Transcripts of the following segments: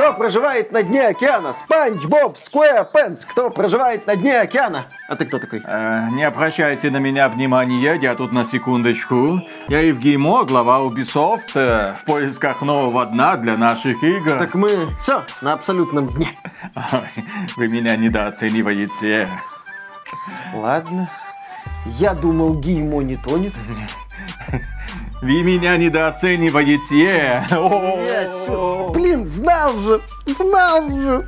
Кто проживает на дне океана? Спанч Боб Сквэрпенс. Кто проживает на дне океана? А ты кто такой? Э, не обращайте на меня внимания, я тут на секундочку. Я Евгеймо, глава Ubisoft, э, в поисках нового дна для наших игр. Так мы все на абсолютном дне. Вы меня недооцениваете. Ладно. Я думал, Геймо не тонет. Вы меня недооцениваете. Блин, знал же, знал же.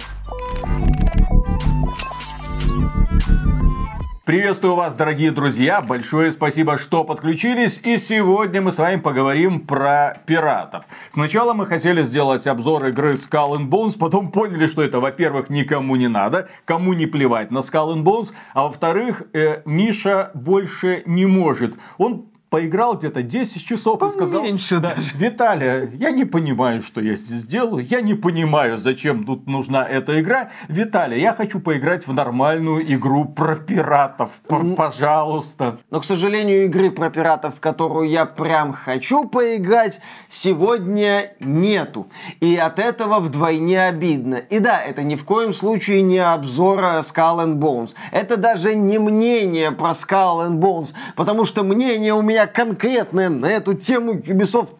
Приветствую вас, дорогие друзья. Большое спасибо, что подключились. И сегодня мы с вами поговорим про пиратов. Сначала мы хотели сделать обзор игры Skull and Bones, потом поняли, что это, во-первых, никому не надо, кому не плевать на Skull and Bones, а во-вторых, э, Миша больше не может. Он поиграл где-то 10 часов и сказал, Поменьше даже. Виталия, я не понимаю, что я здесь делаю, я не понимаю, зачем тут нужна эта игра. Виталия, я хочу поиграть в нормальную игру про пиратов, П- пожалуйста. Но, к сожалению, игры про пиратов, в которую я прям хочу поиграть, сегодня нету. И от этого вдвойне обидно. И да, это ни в коем случае не обзор э, Skull and Bones. Это даже не мнение про Skull and Bones, потому что мнение у меня конкретное на эту тему Ubisoft.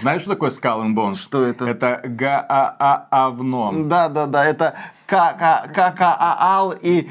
Знаешь, что такое Skull and Bones? Что это? Это га-а-а-авно. Да-да-да, это ка-ка-ка-ка-аал и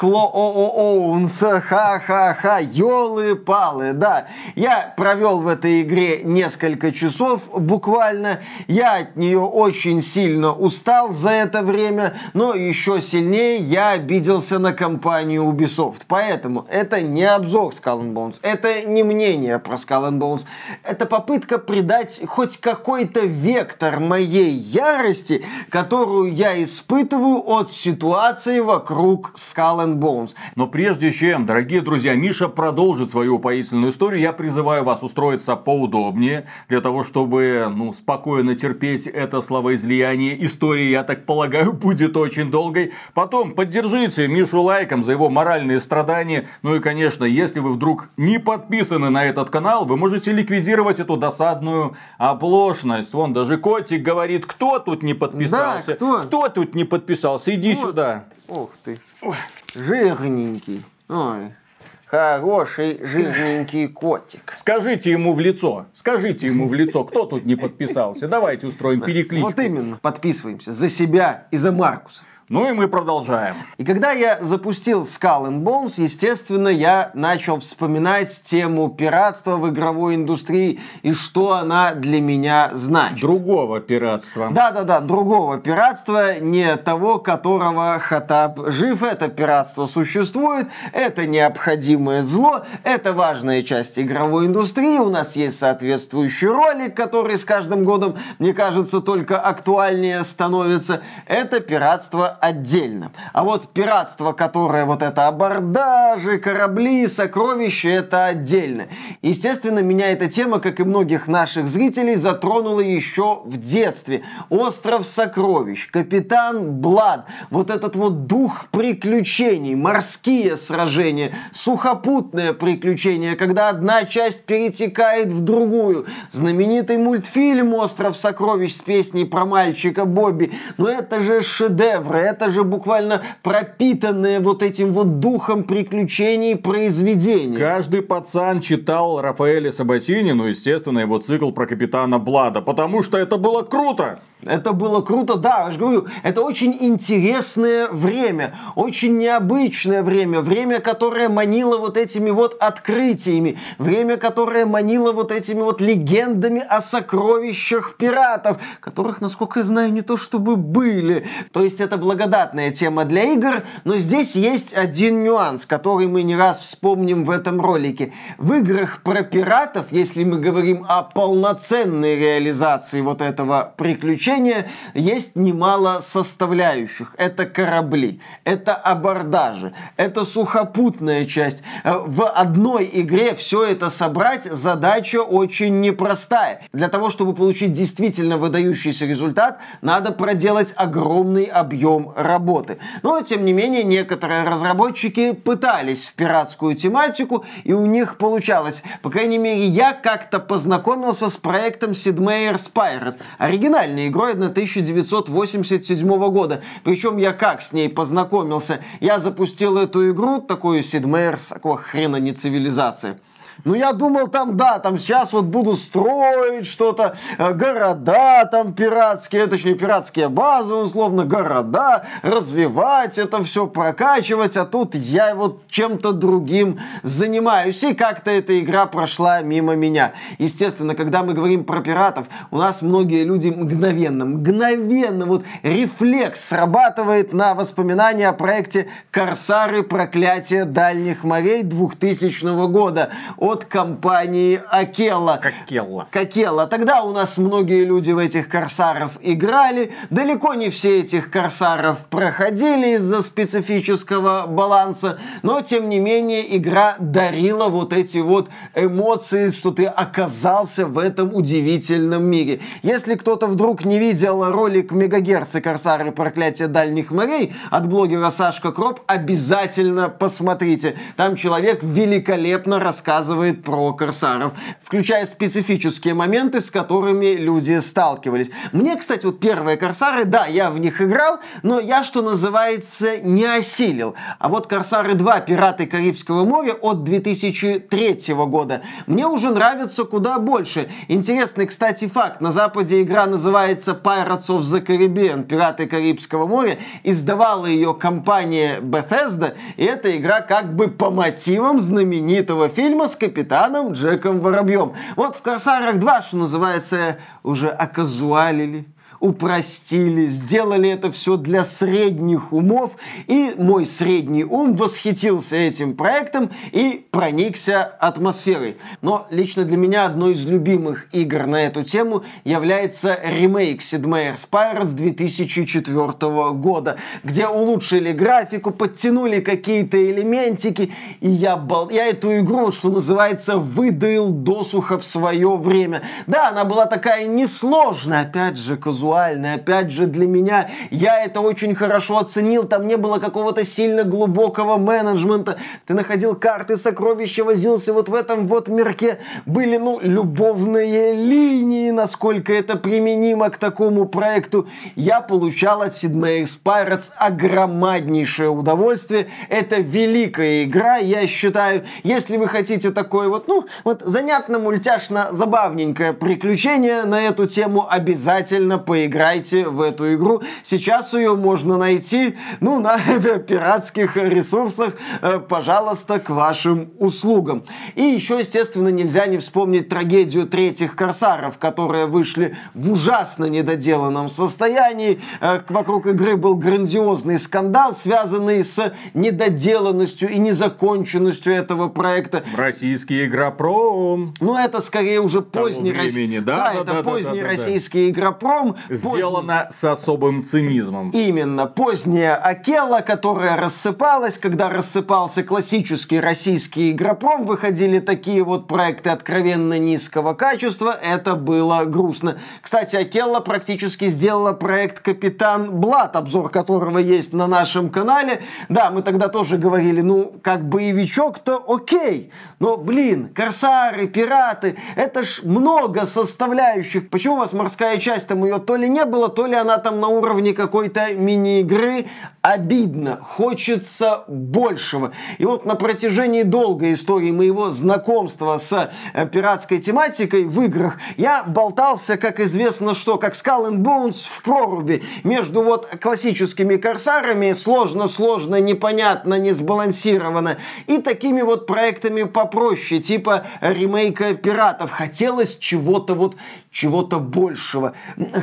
кло-о-о-оунс, ха-ха-ха, елы-палы, да. Я провел в этой игре несколько часов буквально, я от нее очень сильно устал за это время, но еще сильнее я обиделся на компанию Ubisoft. Поэтому это не обзор Skull and Bones, это не мнение про Skull and Bones, это попытка придать хоть какой-то вектор моей ярости, которую я испытываю от ситуации вокруг Skull and Bones. Но прежде чем, дорогие друзья, Миша продолжит свою упоительную историю, я призываю вас устроиться поудобнее, для того, чтобы ну, спокойно терпеть это словоизлияние. История, я так полагаю, будет очень долгой. Потом поддержите Мишу лайком за его моральные страдания. Ну и, конечно, если вы вдруг не подписаны на этот канал, вы можете ликвидировать эту досадную оплошность. Вон даже котик говорит, кто тут не подписался? Да, кто? Кто тут не подписался? Иди Вот. сюда. Ух ты. Жирненький. Ой. Хороший жирненький котик. Скажите ему в лицо, скажите ему в лицо, кто тут не подписался. Давайте устроим перекличку. Вот именно. Подписываемся за себя и за Маркуса. Ну и мы продолжаем. И когда я запустил Skull and Bones, естественно, я начал вспоминать тему пиратства в игровой индустрии и что она для меня значит. Другого пиратства. Да-да-да, другого пиратства, не того, которого Хатаб жив. Это пиратство существует, это необходимое зло, это важная часть игровой индустрии. У нас есть соответствующий ролик, который с каждым годом, мне кажется, только актуальнее становится. Это пиратство отдельно. А вот пиратство, которое вот это абордажи, корабли, сокровища, это отдельно. Естественно, меня эта тема, как и многих наших зрителей, затронула еще в детстве. Остров сокровищ, Капитан Блад, вот этот вот дух приключений, морские сражения, сухопутные приключения, когда одна часть перетекает в другую. Знаменитый мультфильм «Остров сокровищ» с песней про мальчика Бобби. Но это же шедевры, это же буквально пропитанные вот этим вот духом приключений произведения. Каждый пацан читал Рафаэля Сабатини, ну, естественно, его цикл про капитана Блада, потому что это было круто. Это было круто, да, я же говорю, это очень интересное время, очень необычное время, время, которое манило вот этими вот открытиями, время, которое манило вот этими вот легендами о сокровищах пиратов, которых, насколько я знаю, не то чтобы были. То есть это благодатная тема для игр, но здесь есть один нюанс, который мы не раз вспомним в этом ролике. В играх про пиратов, если мы говорим о полноценной реализации вот этого приключения, есть немало составляющих. Это корабли, это абордажи, это сухопутная часть. Э, В одной игре все это собрать задача очень непростая. Для того, чтобы получить действительно выдающийся результат, надо проделать огромный объем работы. Но, тем не менее, некоторые разработчики пытались в пиратскую тематику, и у них получалось. По крайней мере, я как-то познакомился с проектом Sid Meier's Pirates, оригинальной игрой на 1987 года. Причем я как с ней познакомился? Я запустил эту игру, такую Sid Meier's, какого хрена не цивилизация. Ну, я думал, там, да, там сейчас вот буду строить что-то, э, города там пиратские, точнее, пиратские базы, условно, города, развивать это все, прокачивать, а тут я вот чем-то другим занимаюсь. И как-то эта игра прошла мимо меня. Естественно, когда мы говорим про пиратов, у нас многие люди мгновенно, мгновенно, вот рефлекс срабатывает на воспоминания о проекте «Корсары. Проклятие дальних морей» 2000 года от компании Акела. Какелла. Какелла. Тогда у нас многие люди в этих корсаров играли. Далеко не все этих корсаров проходили из-за специфического баланса. Но, тем не менее, игра дарила вот эти вот эмоции, что ты оказался в этом удивительном мире. Если кто-то вдруг не видел ролик Мегагерцы Корсары Проклятие Дальних морей от блогера Сашка Кроп, обязательно посмотрите. Там человек великолепно рассказывает рассказывает про корсаров, включая специфические моменты, с которыми люди сталкивались. Мне, кстати, вот первые корсары, да, я в них играл, но я, что называется, не осилил. А вот Корсары 2 Пираты Карибского моря от 2003 года мне уже нравится куда больше. Интересный, кстати, факт. На Западе игра называется Pirates of the Caribbean, Пираты Карибского моря. Издавала ее компания Bethesda, и эта игра как бы по мотивам знаменитого фильма с капитаном Джеком Воробьем. Вот в Корсарах 2, что называется, уже оказуалили упростили, сделали это все для средних умов, и мой средний ум восхитился этим проектом и проникся атмосферой. Но лично для меня одной из любимых игр на эту тему является ремейк Sid Meier's Pirates 2004 года, где улучшили графику, подтянули какие-то элементики, и я, бал... я эту игру, что называется, выдаил досуха в свое время. Да, она была такая несложная, опять же, казуальная, казуальный. Опять же, для меня я это очень хорошо оценил. Там не было какого-то сильно глубокого менеджмента. Ты находил карты сокровища, возился вот в этом вот мирке. Были, ну, любовные линии, насколько это применимо к такому проекту. Я получал от Sid Meier's Pirates огромнейшее удовольствие. Это великая игра, я считаю. Если вы хотите такое вот, ну, вот занятно, мультяшно, забавненькое приключение на эту тему, обязательно поиграйте поиграйте в эту игру. Сейчас ее можно найти, ну, на пиратских ресурсах, э, пожалуйста, к вашим услугам. И еще, естественно, нельзя не вспомнить трагедию третьих корсаров, которые вышли в ужасно недоделанном состоянии. Э, вокруг игры был грандиозный скандал, связанный с недоделанностью и незаконченностью этого проекта. Российский игропром. Ну, это скорее уже поздний... Времени, да, да, да, это да, поздний да, да, российский игропром. Сделано с особым цинизмом. Именно. Поздняя Акела, которая рассыпалась, когда рассыпался классический российский игропром, выходили такие вот проекты откровенно низкого качества, это было грустно. Кстати, Акела практически сделала проект Капитан Блад, обзор которого есть на нашем канале. Да, мы тогда тоже говорили, ну, как боевичок-то окей, но, блин, корсары, пираты, это ж много составляющих. Почему у вас морская часть, там ее то ли ли не было, то ли она там на уровне какой-то мини-игры. Обидно, хочется большего. И вот на протяжении долгой истории моего знакомства с э, пиратской тематикой в играх я болтался, как известно, что, как Skull and Bones в проруби между вот классическими корсарами, сложно-сложно, непонятно, не сбалансировано, и такими вот проектами попроще, типа ремейка пиратов. Хотелось чего-то вот, чего-то большего.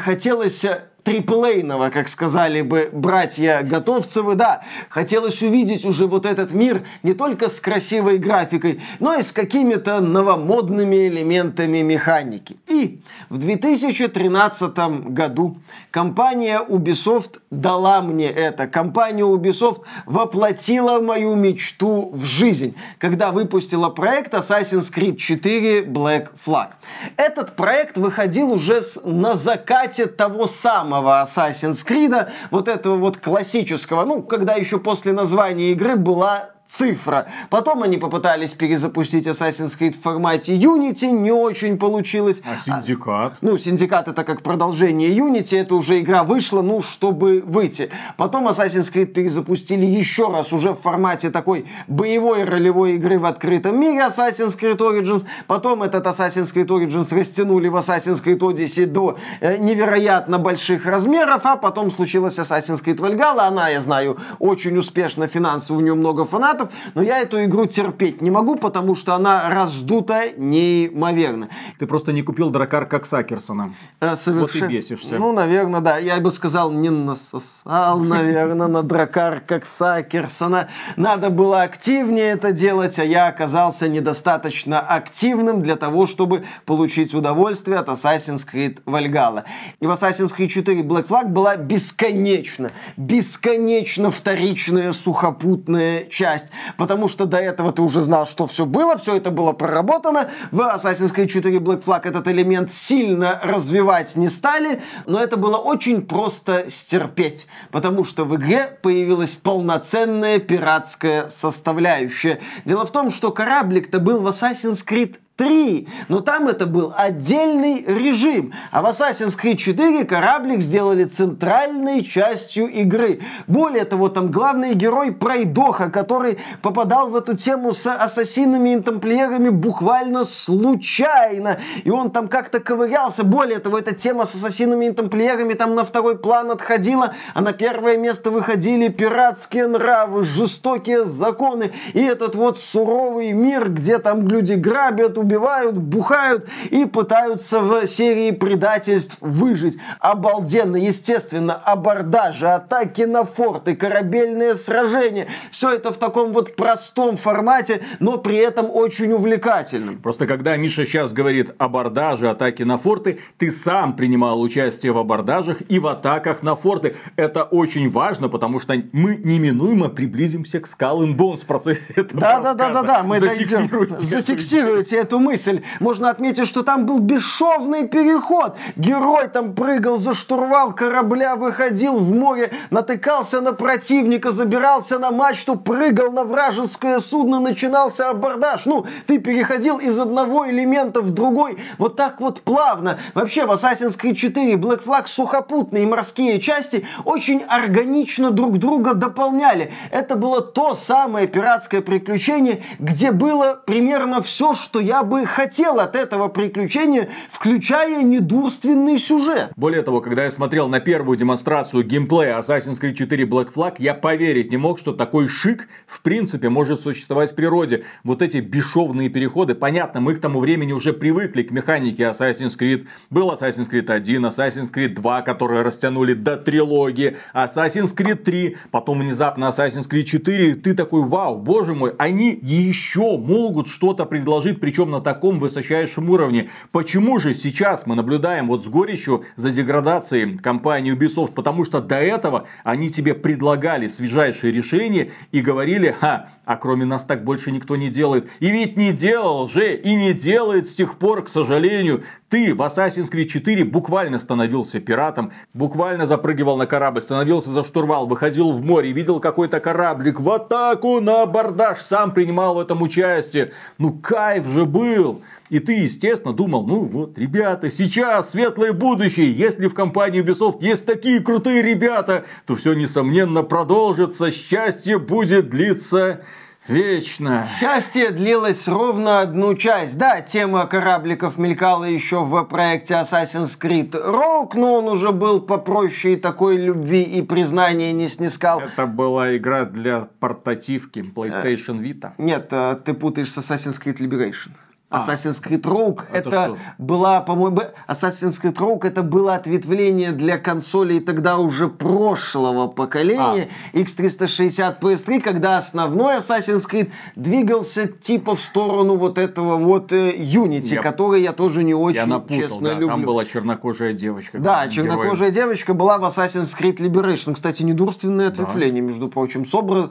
Хотелось хотелось э, триплейного, как сказали бы братья Готовцевы, да, хотелось увидеть уже вот этот мир не только с красивой графикой, но и с какими-то новомодными элементами механики. И в 2013 году компания Ubisoft дала мне это. Компания Ubisoft воплотила мою мечту в жизнь, когда выпустила проект Assassin's Creed 4 Black Flag. Этот проект выходил уже на закате того самого самого Assassin's Creed, вот этого вот классического, ну, когда еще после названия игры была цифра. Потом они попытались перезапустить Assassin's Creed в формате Unity, не очень получилось. А Синдикат? А, ну, Синдикат это как продолжение Unity, это уже игра вышла, ну, чтобы выйти. Потом Assassin's Creed перезапустили еще раз уже в формате такой боевой ролевой игры в открытом мире Assassin's Creed Origins. Потом этот Assassin's Creed Origins растянули в Assassin's Creed Odyssey до э, невероятно больших размеров, а потом случилась Assassin's Creed Valhalla. Она, я знаю, очень успешно финансово, у нее много фанатов, фанатов, но я эту игру терпеть не могу, потому что она раздута неимоверно. Ты просто не купил дракар как Сакерсона. Э, совершенно. Вот и бесишься. Ну, наверное, да. Я бы сказал, не насосал, наверное, на дракар как Сакерсона. Надо было активнее это делать, а я оказался недостаточно активным для того, чтобы получить удовольствие от Assassin's Creed Valhalla. И в Assassin's Creed 4 Black Flag была бесконечно, бесконечно вторичная сухопутная часть потому что до этого ты уже знал, что все было, все это было проработано. В Assassin's Creed 4 Black Flag этот элемент сильно развивать не стали, но это было очень просто стерпеть, потому что в игре появилась полноценная пиратская составляющая. Дело в том, что кораблик-то был в Assassin's Creed 3, но там это был отдельный режим. А в Assassin's Creed 4 кораблик сделали центральной частью игры. Более того, там главный герой Пройдоха, который попадал в эту тему с ассасинами и тамплиерами буквально случайно. И он там как-то ковырялся. Более того, эта тема с ассасинами и тамплиерами там на второй план отходила, а на первое место выходили пиратские нравы, жестокие законы и этот вот суровый мир, где там люди грабят, убивают, бухают и пытаются в серии предательств выжить. Обалденно, естественно, абордажи, атаки на форты, корабельные сражения. Все это в таком вот простом формате, но при этом очень увлекательном. Просто когда Миша сейчас говорит абордажи, атаки на форты, ты сам принимал участие в абордажах и в атаках на форты. Это очень важно, потому что мы неминуемо приблизимся к Skull and Bones в процессе этого да, да, да, да, да, мы дойдем. Зафиксируйте эту мысль. Можно отметить, что там был бесшовный переход. Герой там прыгал за штурвал корабля, выходил в море, натыкался на противника, забирался на мачту, прыгал на вражеское судно, начинался абордаж. Ну, ты переходил из одного элемента в другой вот так вот плавно. Вообще в Assassin's Creed 4 Black Flag сухопутные морские части очень органично друг друга дополняли. Это было то самое пиратское приключение, где было примерно все, что я бы хотел от этого приключения, включая недурственный сюжет. Более того, когда я смотрел на первую демонстрацию геймплея Assassin's Creed 4 Black Flag, я поверить не мог, что такой шик в принципе может существовать в природе. Вот эти бесшовные переходы, понятно, мы к тому времени уже привыкли к механике Assassin's Creed. Был Assassin's Creed 1, Assassin's Creed 2, которые растянули до трилогии, Assassin's Creed 3, потом внезапно Assassin's Creed 4, ты такой, вау, боже мой, они еще могут что-то предложить, причем на таком высочайшем уровне. Почему же сейчас мы наблюдаем вот с горечью за деградацией компании Ubisoft? Потому что до этого они тебе предлагали свежайшие решения и говорили, ха, а кроме нас так больше никто не делает. И ведь не делал же, и не делает с тех пор, к сожалению. Ты в Assassin's Creed 4 буквально становился пиратом, буквально запрыгивал на корабль, становился за штурвал, выходил в море, видел какой-то кораблик в атаку на абордаж, сам принимал в этом участие. Ну кайф же был! И ты, естественно, думал, ну вот, ребята, сейчас светлое будущее. Если в компании Ubisoft есть такие крутые ребята, то все, несомненно, продолжится. Счастье будет длиться Вечно. Счастье длилось ровно одну часть. Да, тема корабликов мелькала еще в проекте Assassin's Creed Rogue, но он уже был попроще и такой любви и признания не снискал. Это была игра для портативки PlayStation Vita. Нет, э, ты путаешь с Assassin's Creed Liberation. А. Assassin's Creed Rogue это, это была, по-моему, Assassin's Creed Rogue это было ответвление для консолей тогда уже прошлого поколения а. X360 PS3, когда основной Assassin's Creed двигался типа в сторону вот этого вот э, Unity, я, который я тоже не очень, я напутал, честно, да, люблю. Там была чернокожая девочка. Да, чернокожая героем. девочка была в Assassin's Creed Liberation. Кстати, недурственное ответвление, да. между прочим, с образ...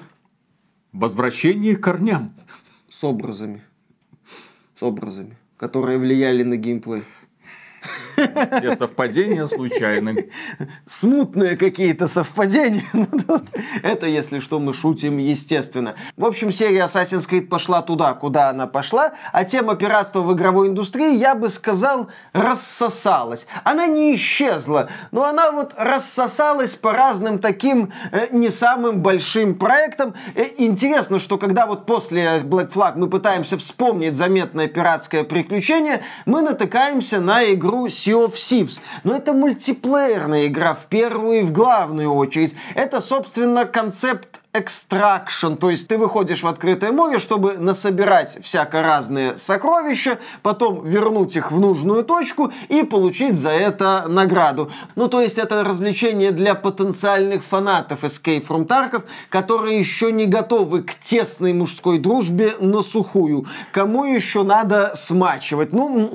Возвращение к корням. С образами образами, которые влияли на геймплей. Все совпадения случайны. Смутные какие-то совпадения. Это, если что, мы шутим, естественно. В общем, серия Assassin's Creed пошла туда, куда она пошла, а тема пиратства в игровой индустрии, я бы сказал, рассосалась. Она не исчезла, но она вот рассосалась по разным таким э, не самым большим проектам. Э, интересно, что когда вот после Black Flag мы пытаемся вспомнить заметное пиратское приключение, мы натыкаемся на игру Sea of Thieves. Но это мультиплеерная игра в первую и в главную очередь. Это, собственно, концепт экстракшн, то есть ты выходишь в открытое море, чтобы насобирать всяко разные сокровища, потом вернуть их в нужную точку и получить за это награду. Ну, то есть это развлечение для потенциальных фанатов Escape from Tarkov, которые еще не готовы к тесной мужской дружбе на сухую. Кому еще надо смачивать? Ну,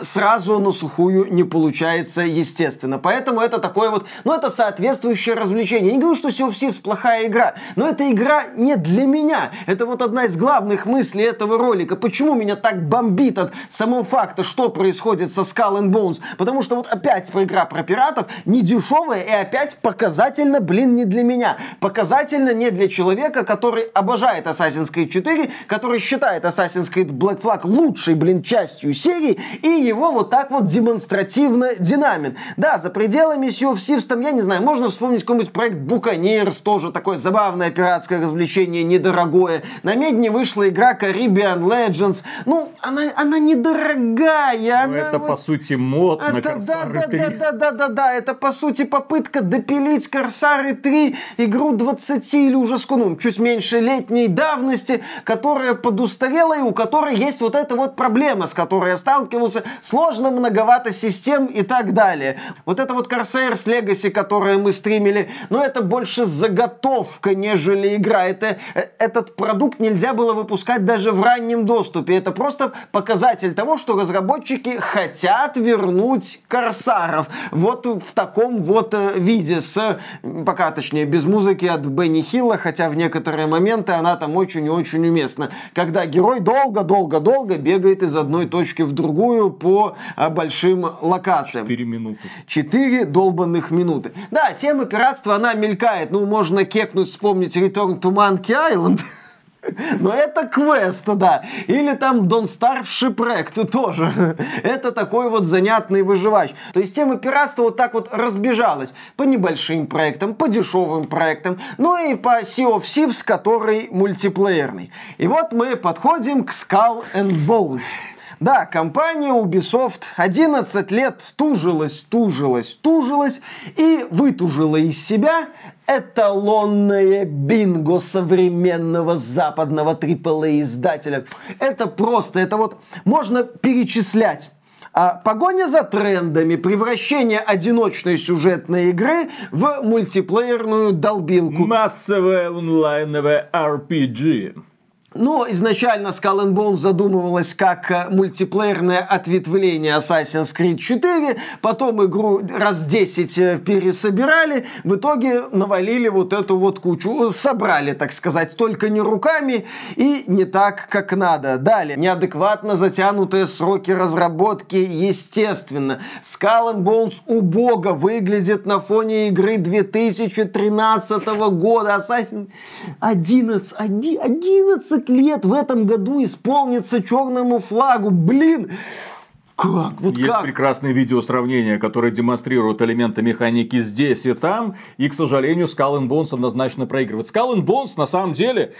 сразу на сухую не получается, естественно. Поэтому это такое вот, ну, это соответствующее развлечение. Я не говорю, что Sea of Thieves плохая игра, но эта игра не для меня. Это вот одна из главных мыслей этого ролика. Почему меня так бомбит от самого факта, что происходит со Skull and Bones? Потому что вот опять игра про пиратов не дешевая и опять показательно, блин, не для меня. Показательно не для человека, который обожает Assassin's Creed 4, который считает Assassin's Creed Black Flag лучшей, блин, частью серии, и его вот так вот демонстративно динамит. Да, за пределами Sea of Thieves, там, я не знаю, можно вспомнить какой-нибудь проект Buccaneers, тоже такое забавное забавное пиратское развлечение, недорогое. На Медне вышла игра Caribbean Legends. Ну, она, она недорогая. Ну, она... это, по сути, мод это, на Корсары да, 3. Да, да, да, да, да, это, по сути, попытка допилить Корсары 3, игру 20 или уже ну, чуть меньше летней давности, которая подустарела и у которой есть вот эта вот проблема, с которой я сталкивался. Сложно, многовато систем и так далее. Вот это вот Corsairs Legacy, которое мы стримили, но это больше заготовка, не нежели игра. Это, э, этот продукт нельзя было выпускать даже в раннем доступе. Это просто показатель того, что разработчики хотят вернуть Корсаров. Вот в таком вот э, виде. С, пока точнее, без музыки от Бенни Хилла, хотя в некоторые моменты она там очень и очень уместна. Когда герой долго-долго-долго бегает из одной точки в другую по а, большим локациям. Четыре минуты. Четыре долбанных минуты. Да, тема пиратства, она мелькает. Ну, можно кекнуть с вспомнить Return to Monkey Island. Но это квест, да. Или там Don't Starve Shipwreck тоже. это такой вот занятный выживач. То есть тема пиратства вот так вот разбежалась по небольшим проектам, по дешевым проектам, ну и по Sea of Thieves, который мультиплеерный. И вот мы подходим к Skull and Bones. Да, компания Ubisoft 11 лет тужилась, тужилась, тужилась и вытужила из себя эталонное бинго современного западного AAA издателя. Это просто, это вот можно перечислять. А погоня за трендами, превращение одиночной сюжетной игры в мультиплеерную долбилку. Массовое онлайновое RPG. Но изначально Skull and Bones задумывалась как э, мультиплеерное ответвление Assassin's Creed 4, потом игру раз 10 э, пересобирали, в итоге навалили вот эту вот кучу, собрали, так сказать, только не руками и не так, как надо. Далее, неадекватно затянутые сроки разработки, естественно. Skull and Bones убого выглядит на фоне игры 2013 года. Assassin 11, 11 20 лет в этом году исполнится черному флагу. Блин, как? Вот Есть как? прекрасные видео сравнения, которые демонстрируют элементы механики здесь и там. И, к сожалению, Skull Bones однозначно проигрывает. Skull Bones, на самом деле,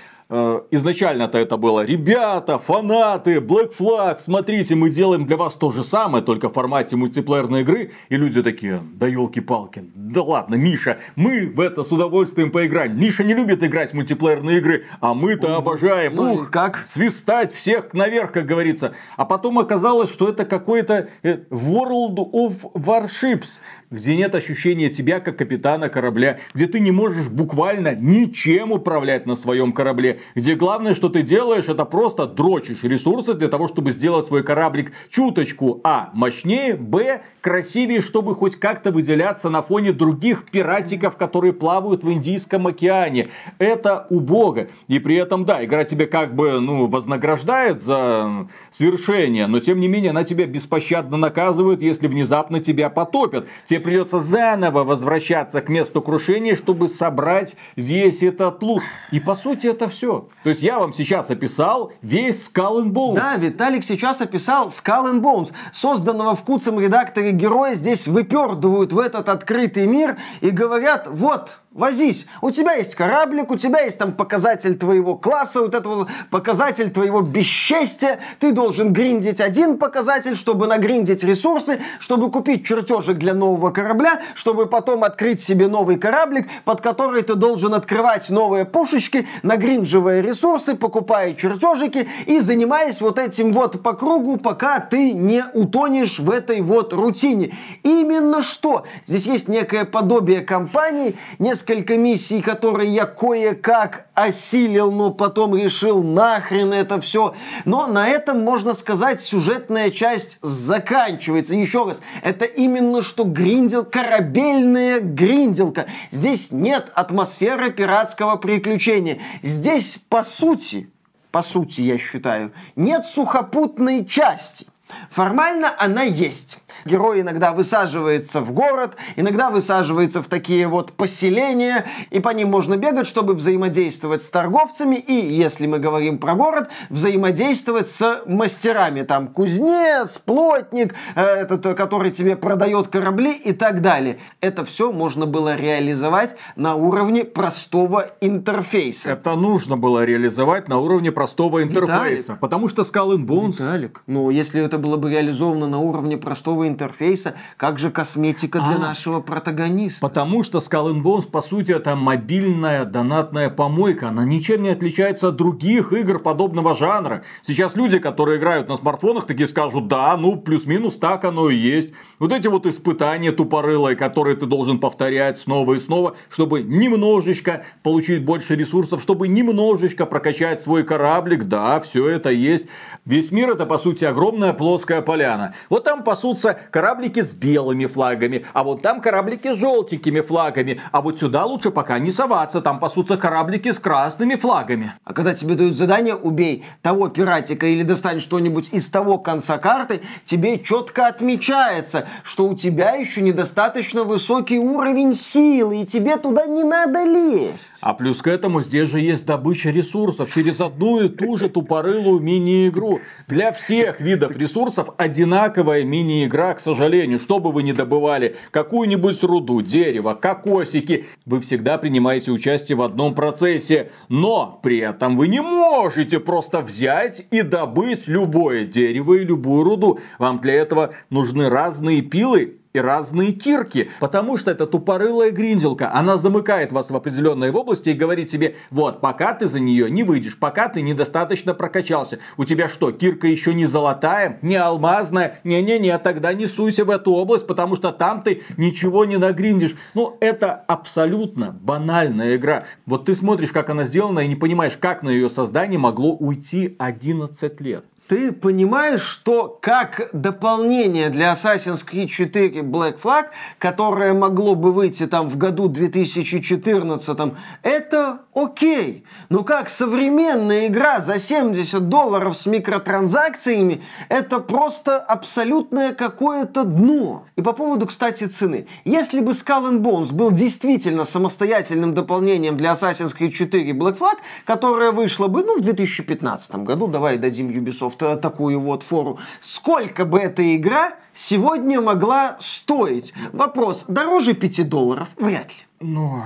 изначально-то это было, ребята, фанаты, Black Flag, смотрите, мы делаем для вас то же самое, только в формате мультиплеерной игры. И люди такие, да елки-палки, да ладно, Миша, мы в это с удовольствием поиграем. Миша не любит играть в мультиплеерные игры, а мы-то обожаем. Ну, Ух, как? Свистать всех наверх, как говорится. А потом оказалось, что это какой-то э, World of Warships, где нет ощущения тебя как капитана корабля, где ты не можешь буквально ничем управлять на своем корабле, где главное, что ты делаешь, это просто дрочишь ресурсы для того, чтобы сделать свой кораблик чуточку, а, мощнее, б, красивее, чтобы хоть как-то выделяться на фоне других пиратиков, которые плавают в Индийском океане. Это убого. И при этом, да, игра тебе как бы, ну, вознаграждает за свершение, но тем не менее она тебя беспощадно наказывает, если внезапно тебя потопят. Тебе придется заново возвращаться к месту крушения, чтобы собрать весь этот лут. И по сути это все. То есть я вам сейчас описал весь Skull and Bones. Да, Виталик сейчас описал Skull and Bones. Созданного в куцем редакторе героя здесь выпердывают в этот открытый мир и говорят, вот, Возись. У тебя есть кораблик, у тебя есть там показатель твоего класса, вот это вот показатель твоего бесчестия. Ты должен гриндить один показатель, чтобы нагриндить ресурсы, чтобы купить чертежик для нового корабля, чтобы потом открыть себе новый кораблик, под который ты должен открывать новые пушечки, нагринживая ресурсы, покупая чертежики и занимаясь вот этим вот по кругу, пока ты не утонешь в этой вот рутине. Именно что? Здесь есть некое подобие компании, несколько несколько миссий, которые я кое-как осилил, но потом решил нахрен это все. Но на этом, можно сказать, сюжетная часть заканчивается. Еще раз, это именно что гриндел, корабельная гринделка. Здесь нет атмосферы пиратского приключения. Здесь, по сути, по сути, я считаю, нет сухопутной части. Формально она есть. Герой иногда высаживается в город, иногда высаживается в такие вот поселения, и по ним можно бегать, чтобы взаимодействовать с торговцами, и, если мы говорим про город, взаимодействовать с мастерами. Там кузнец, плотник, э, этот, который тебе продает корабли и так далее. Это все можно было реализовать на уровне простого интерфейса. Это нужно было реализовать на уровне простого интерфейса. Виталик. Потому что Skull and Bones... Виталик, ну если это было бы реализовано на уровне простого интерфейса, как же косметика для а, нашего протагониста? Потому что Skull and Bones, по сути, это мобильная донатная помойка. Она ничем не отличается от других игр подобного жанра. Сейчас люди, которые играют на смартфонах, такие скажут, да, ну, плюс-минус так оно и есть. Вот эти вот испытания тупорылые, которые ты должен повторять снова и снова, чтобы немножечко получить больше ресурсов, чтобы немножечко прокачать свой кораблик, да, все это есть. Весь мир это, по сути, огромная плоская поляна. Вот там пасутся кораблики с белыми флагами, а вот там кораблики с желтенькими флагами, а вот сюда лучше пока не соваться, там пасутся кораблики с красными флагами. А когда тебе дают задание, убей того пиратика или достань что-нибудь из того конца карты, тебе четко отмечается, что у тебя еще недостаточно высокий уровень силы, и тебе туда не надо лезть. А плюс к этому здесь же есть добыча ресурсов через одну и ту же тупорылую мини-игру. Для всех видов ресурсов одинаковая мини-игра, к сожалению. Что бы вы ни добывали, какую-нибудь руду, дерево, кокосики, вы всегда принимаете участие в одном процессе. Но при этом вы не можете просто взять и добыть любое дерево и любую руду. Вам для этого нужны разные пилы и разные кирки. Потому что это тупорылая гринделка. Она замыкает вас в определенной области и говорит тебе, вот, пока ты за нее не выйдешь, пока ты недостаточно прокачался. У тебя что, кирка еще не золотая, не алмазная? Не-не-не, тогда не суйся в эту область, потому что там ты ничего не нагриндишь. Ну, это абсолютно банальная игра. Вот ты смотришь, как она сделана и не понимаешь, как на ее создание могло уйти 11 лет ты понимаешь, что как дополнение для Assassin's Creed 4 Black Flag, которое могло бы выйти там в году 2014, это окей. Но как современная игра за 70 долларов с микротранзакциями, это просто абсолютное какое-то дно. И по поводу, кстати, цены. Если бы Skull and Bones был действительно самостоятельным дополнением для Assassin's Creed 4 Black Flag, которое вышло бы, ну, в 2015 году, давай дадим Ubisoft Microsoft такую вот фору. Сколько бы эта игра сегодня могла стоить? Вопрос, дороже 5 долларов? Вряд ли. Ну,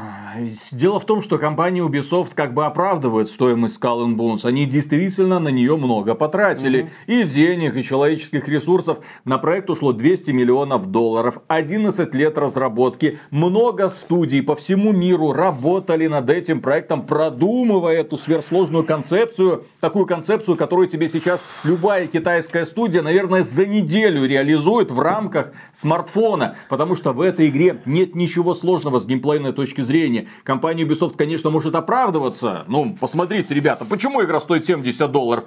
дело в том, что компания Ubisoft как бы оправдывает стоимость Skull and Bones. Они действительно на нее много потратили. Угу. И денег, и человеческих ресурсов. На проект ушло 200 миллионов долларов. 11 лет разработки. Много студий по всему миру работали над этим проектом, продумывая эту сверхсложную концепцию. Такую концепцию, которую тебе сейчас любая китайская студия, наверное, за неделю реализует в рамках смартфона, потому что в этой игре нет ничего сложного с геймплейной точки зрения. Компания Ubisoft, конечно, может оправдываться. Ну, посмотрите, ребята, почему игра стоит 70 долларов?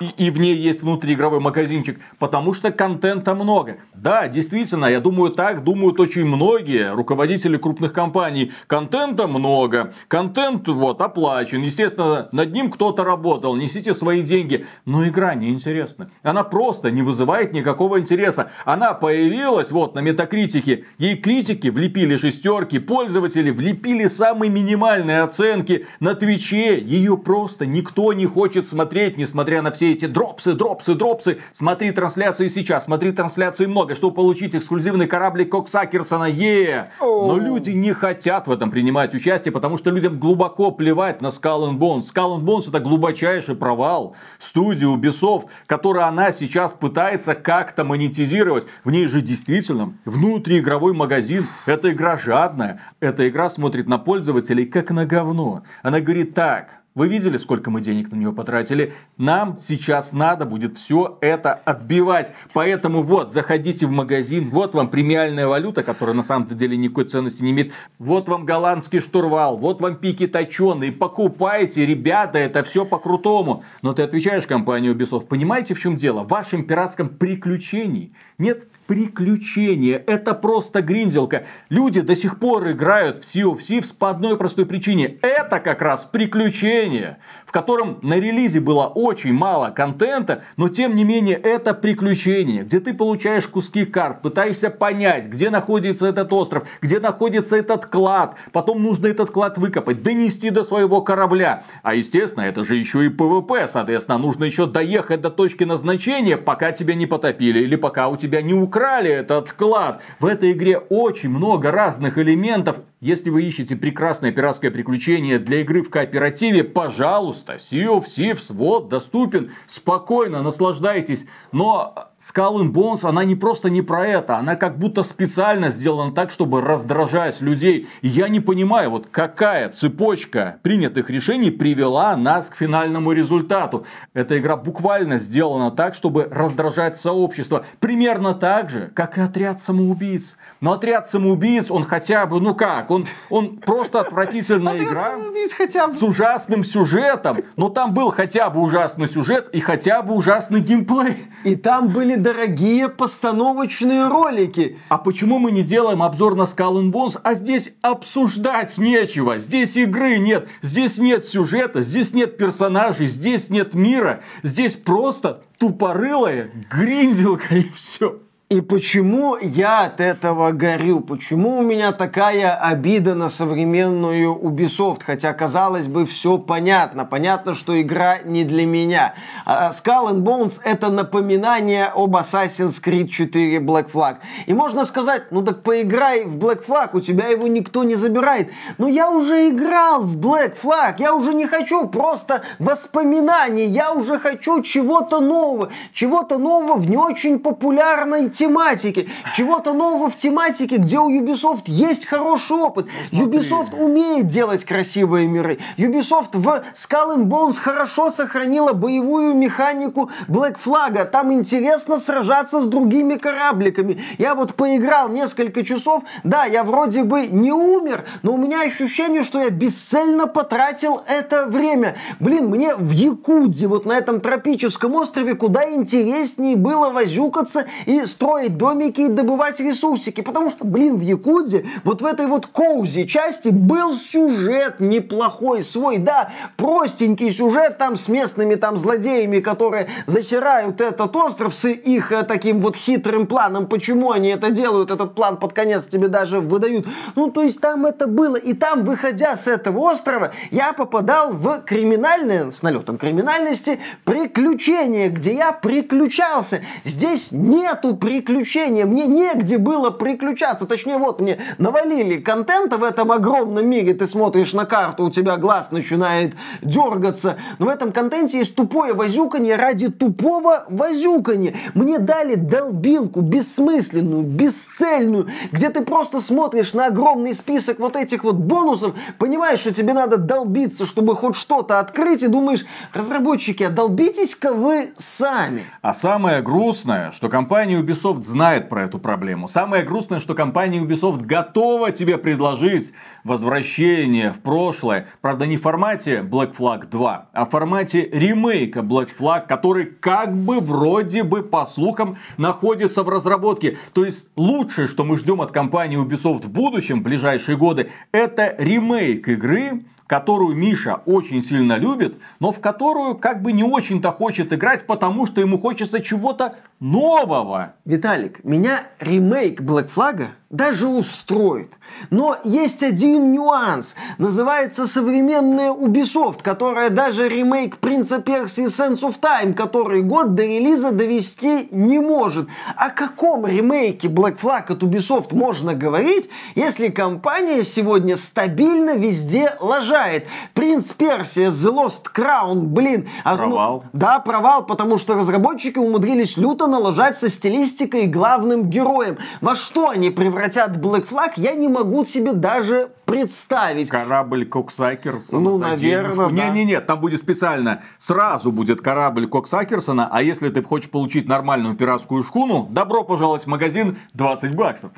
И, и в ней есть внутриигровой магазинчик, потому что контента много. Да, действительно, я думаю, так думают очень многие руководители крупных компаний. Контента много, контент вот оплачен, естественно, над ним кто-то работал, несите свои деньги, но игра неинтересна. Она просто не вызывает никакого интереса. Она появилась вот на метакритике, ей критики влепили шестерки, пользователи влепили самые минимальные оценки на Твиче, ее просто никто не хочет смотреть, несмотря на все эти дропсы, дропсы, дропсы. Смотри трансляции сейчас, смотри трансляции много, чтобы получить эксклюзивный кораблик Коксакерсона. Е! Но люди не хотят в этом принимать участие, потому что людям глубоко плевать на Skull and Bones. Skull and Bones это глубочайший провал студии Ubisoft, которую она сейчас пытается как-то монетизировать. В ней же действительно внутриигровой магазин. Эта игра жадная. Эта игра смотрит на пользователей как на говно. Она говорит так, вы видели, сколько мы денег на нее потратили? Нам сейчас надо будет все это отбивать. Поэтому вот, заходите в магазин, вот вам премиальная валюта, которая на самом деле никакой ценности не имеет. Вот вам голландский штурвал, вот вам пики точеные. Покупайте, ребята, это все по-крутому. Но ты отвечаешь компании Ubisoft, понимаете, в чем дело? В вашем пиратском приключении нет приключение. Это просто гриндилка. Люди до сих пор играют в Sea of Thieves по одной простой причине. Это как раз приключение, в котором на релизе было очень мало контента, но тем не менее это приключение, где ты получаешь куски карт, пытаешься понять, где находится этот остров, где находится этот клад. Потом нужно этот клад выкопать, донести до своего корабля. А естественно, это же еще и PvP, соответственно, нужно еще доехать до точки назначения, пока тебя не потопили или пока у тебя не украли украли этот клад. В этой игре очень много разных элементов. Если вы ищете прекрасное пиратское приключение для игры в кооперативе, пожалуйста, Sea of Thieves, вот, доступен. Спокойно, наслаждайтесь. Но Skull and Bones, она не просто не про это, она как будто специально сделана так, чтобы раздражать людей. И я не понимаю, вот какая цепочка принятых решений привела нас к финальному результату. Эта игра буквально сделана так, чтобы раздражать сообщество. Примерно так же, как и отряд самоубийц. Но отряд самоубийц, он хотя бы, ну как, он, он просто отвратительная игра с ужасным сюжетом. Но там был хотя бы ужасный сюжет и хотя бы ужасный геймплей. И там были дорогие постановочные ролики. А почему мы не делаем обзор на Skull and Bones, а здесь обсуждать нечего? Здесь игры нет, здесь нет сюжета, здесь нет персонажей, здесь нет мира. Здесь просто тупорылая гринделка и все. И почему я от этого горю? Почему у меня такая обида на современную Ubisoft? Хотя, казалось бы, все понятно. Понятно, что игра не для меня. А, Skull and Bones это напоминание об Assassin's Creed 4 Black Flag. И можно сказать, ну так поиграй в Black Flag, у тебя его никто не забирает. Но я уже играл в Black Flag, я уже не хочу просто воспоминаний, я уже хочу чего-то нового. Чего-то нового в не очень популярной тематике, чего-то нового в тематике, где у Ubisoft есть хороший опыт. Ubisoft умеет делать красивые миры. Ubisoft в Skull and Bones хорошо сохранила боевую механику Black Flag. Там интересно сражаться с другими корабликами. Я вот поиграл несколько часов. Да, я вроде бы не умер, но у меня ощущение, что я бесцельно потратил это время. Блин, мне в Якудзе, вот на этом тропическом острове, куда интереснее было возюкаться и строить строить домики и добывать ресурсики. Потому что, блин, в Якудзе, вот в этой вот коузи части был сюжет неплохой свой. Да, простенький сюжет там с местными там злодеями, которые затирают этот остров с их э, таким вот хитрым планом. Почему они это делают? Этот план под конец тебе даже выдают. Ну, то есть там это было. И там, выходя с этого острова, я попадал в криминальное, с налетом криминальности, приключение, где я приключался. Здесь нету приключений приключения. Мне негде было приключаться. Точнее, вот мне навалили контента в этом огромном мире. Ты смотришь на карту, у тебя глаз начинает дергаться. Но в этом контенте есть тупое возюканье ради тупого возюканья. Мне дали долбилку бессмысленную, бесцельную, где ты просто смотришь на огромный список вот этих вот бонусов, понимаешь, что тебе надо долбиться, чтобы хоть что-то открыть, и думаешь, разработчики, а долбитесь-ка вы сами. А самое грустное, что компания Ubisoft Ubisoft знает про эту проблему. Самое грустное, что компания Ubisoft готова тебе предложить возвращение в прошлое. Правда, не в формате Black Flag 2, а в формате ремейка Black Flag, который как бы вроде бы по слухам находится в разработке. То есть лучшее, что мы ждем от компании Ubisoft в будущем, в ближайшие годы, это ремейк игры, которую Миша очень сильно любит, но в которую как бы не очень-то хочет играть, потому что ему хочется чего-то нового. Виталик, меня ремейк Black Flag даже устроит. Но есть один нюанс. Называется современная Ubisoft, которая даже ремейк Принца Персии Sense of Time, который год до релиза довести не может. О каком ремейке Black Flag от Ubisoft можно говорить, если компания сегодня стабильно везде лажает? Принц Персия, The Lost Crown, блин. А, провал. Ну, да, провал, потому что разработчики умудрились люто налажать со стилистикой и главным героем. Во что они превратят Black Flag, я не могу себе даже представить. Корабль Коксакерсона. Ну, наверное, да. Не-не-не, там будет специально, сразу будет корабль Коксакерсона, а если ты хочешь получить нормальную пиратскую шхуну, добро пожаловать в магазин 20 баксов.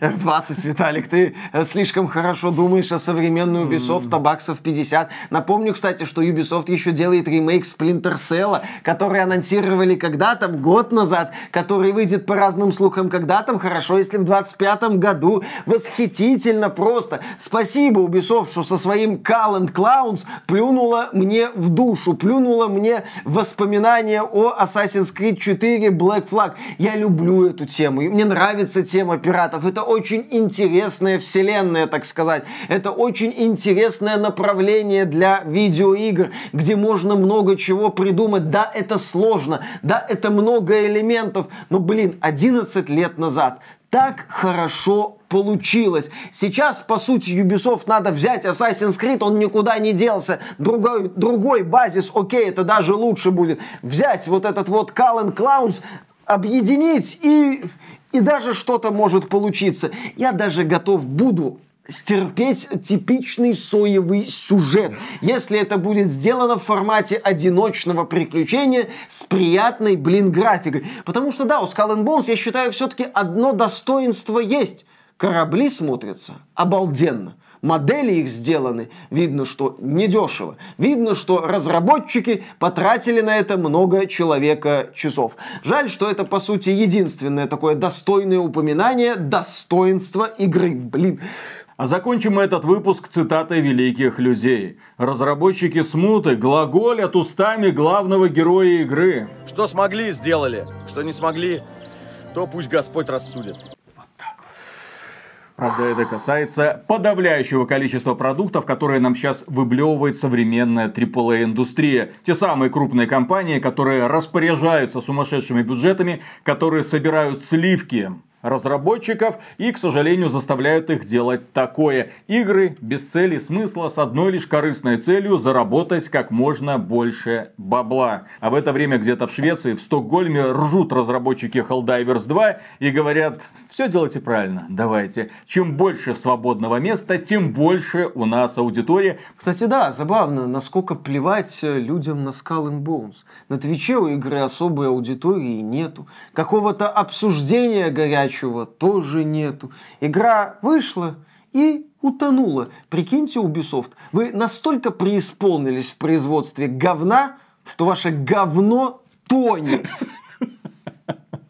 F20, Виталик, ты э, слишком хорошо думаешь о современной Ubisoft, mm. баксов 50. Напомню, кстати, что Ubisoft еще делает ремейк Splinter Cell, который анонсировали когда-то, год назад, который выйдет по разным слухам когда-то, хорошо, если в 25 году. Восхитительно просто. Спасибо Ubisoft, что со своим Call and Clowns плюнула мне в душу, плюнула мне воспоминания о Assassin's Creed 4 Black Flag. Я люблю эту тему, мне нравится тема пиратов это очень интересная вселенная, так сказать. Это очень интересное направление для видеоигр, где можно много чего придумать. Да, это сложно, да, это много элементов, но, блин, 11 лет назад так хорошо получилось. Сейчас, по сути, Ubisoft надо взять Assassin's Creed, он никуда не делся. Другой, другой базис, окей, это даже лучше будет. Взять вот этот вот Call Clowns, объединить и и даже что-то может получиться. Я даже готов буду стерпеть типичный соевый сюжет, если это будет сделано в формате одиночного приключения с приятной, блин, графикой. Потому что, да, у Skull and Bones, я считаю, все-таки одно достоинство есть. Корабли смотрятся обалденно модели их сделаны, видно, что недешево. Видно, что разработчики потратили на это много человека часов. Жаль, что это, по сути, единственное такое достойное упоминание достоинства игры. Блин, а закончим мы этот выпуск цитатой великих людей. Разработчики смуты глаголят устами главного героя игры. Что смогли, сделали. Что не смогли, то пусть Господь рассудит. Правда, это касается подавляющего количества продуктов, которые нам сейчас выблевывает современная AAA-индустрия. Те самые крупные компании, которые распоряжаются сумасшедшими бюджетами, которые собирают сливки разработчиков и, к сожалению, заставляют их делать такое. Игры без цели смысла с одной лишь корыстной целью заработать как можно больше бабла. А в это время где-то в Швеции, в Стокгольме ржут разработчики Helldivers 2 и говорят, все делайте правильно, давайте. Чем больше свободного места, тем больше у нас аудитория. Кстати, да, забавно, насколько плевать э, людям на Skull and Bones. На Твиче у игры особой аудитории нету. Какого-то обсуждения горячего горячего тоже нету. Игра вышла и утонула. Прикиньте, Ubisoft, вы настолько преисполнились в производстве говна, что ваше говно тонет.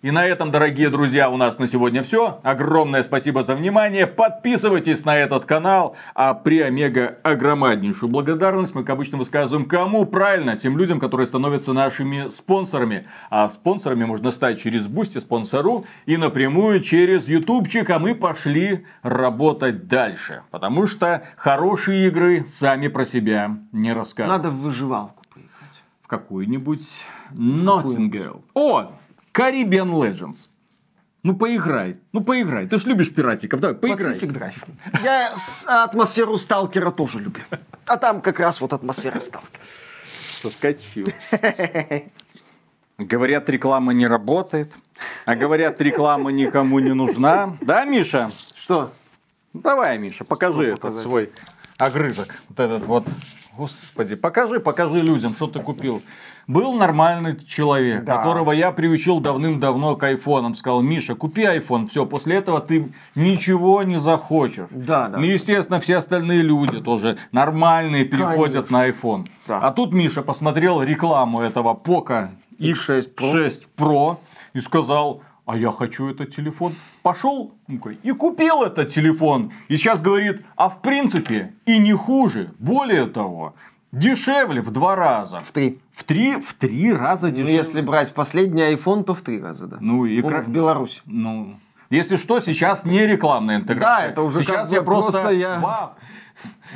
И на этом, дорогие друзья, у нас на сегодня все. Огромное спасибо за внимание. Подписывайтесь на этот канал. А преомегаогромнейшую благодарность мы, как обычно, высказываем кому? Правильно, тем людям, которые становятся нашими спонсорами. А спонсорами можно стать через Boosty, Sponsr и напрямую через Ютубчик. А мы пошли работать дальше. Потому что хорошие игры сами про себя не рассказывают. Надо в выживалку поиграть. В какую-нибудь Ноттингел. О, Caribbean Legends. Ну поиграй, ну поиграй. Ты ж любишь пиратиков, да? Поиграй. Pacific Drive. Я атмосферу сталкера тоже люблю. А там как раз вот атмосфера сталкера. Соскочил. Говорят, реклама не работает. А говорят, реклама никому не нужна. Да, Миша? Что? Давай, Миша, покажи этот свой огрызок. Вот этот вот Господи, покажи, покажи людям, что ты купил. Был нормальный человек, Да. которого я приучил давным-давно к айфонам. Сказал, Миша, купи айфон. Все, после этого ты ничего не захочешь. Да, да. Ну, естественно, все остальные люди тоже нормальные переходят Конечно. на iPhone. Да. А тут Миша посмотрел рекламу этого Poco X6 Pro. X6 Pro и сказал, а я хочу этот телефон. Пошел и купил этот телефон. И сейчас говорит, а в принципе и не хуже. Более того, дешевле в два раза. В три. В три, в три раза Ну, дешевле. если брать последний iPhone, то в три раза, да. Ну, и Ну, кра- в Беларуси. Ну, если что, сейчас не рекламная интеграция. Да, это уже сейчас я просто, просто я- Вау!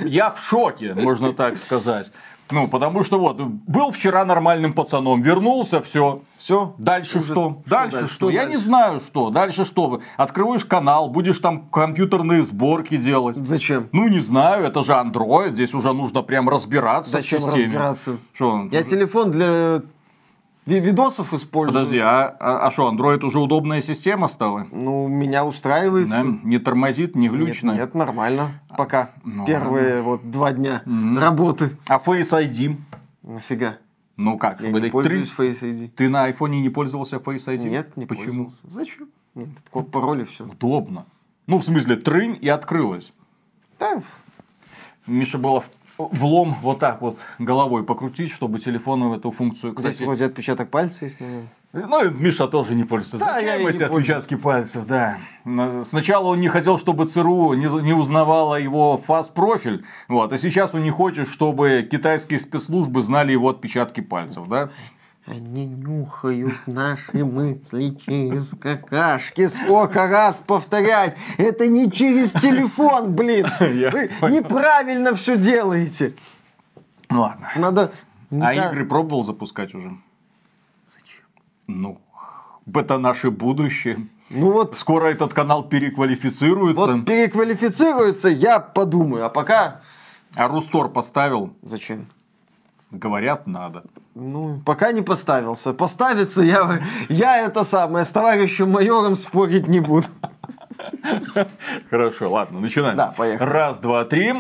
я в шоке, можно так сказать. Ну, потому что вот, был вчера нормальным пацаном, вернулся, все. Все. Дальше Ужас. что? Что Дальше дальше? что? Что Я дальше? не знаю что. Дальше что? Открываешь канал, будешь там компьютерные сборки делать. Зачем? Ну, не знаю, это же Android, здесь уже нужно прям разбираться Зачем в системе. разбираться? Что? Я телефон для видосов использую. Подожди, а а что, Android уже удобная система стала? Ну, меня устраивает. Да, не тормозит, не Нет, глючно. нет, нормально. Пока. Ну, Первые вот два дня Мгм. работы. А Face ID? Нафига? Ну как, Я чтобы не пользуюсь три- Face ID. Ты на айфоне не пользовался Face ID? Нет, не Почему? пользовался. Зачем? Нет, код пароль и все. Удобно. Ну, в смысле, трынь и открылась. Да, Миша было в- влом вот так вот головой покрутить, чтобы телефон в эту функцию, здесь кстати... вроде отпечаток пальца есть, наверное. Ну, и Миша тоже не пользуется. Да, Зачем я эти не отпечатки пальцев, да. Сначала он не хотел, чтобы ЦРУ не, не узнавала его фаз-профиль, вот, а сейчас он не хочет, чтобы китайские спецслужбы знали его отпечатки пальцев, да. Они нюхают наши мысли через какашки. Сколько раз повторять? Это не через телефон, блин. Вы неправильно все делаете. Ну ладно. Надо... А игры пробовал запускать уже? Ну, это наше будущее. Ну вот, Скоро этот канал переквалифицируется. вот переквалифицируется, я подумаю. А пока... А Рустор поставил? Зачем? Говорят, надо. Ну, пока не поставился. Поставится, я, я это самое, с товарищем майором спорить не буду. Хорошо, ладно, начинаем. Да, поехали. Раз, два, три.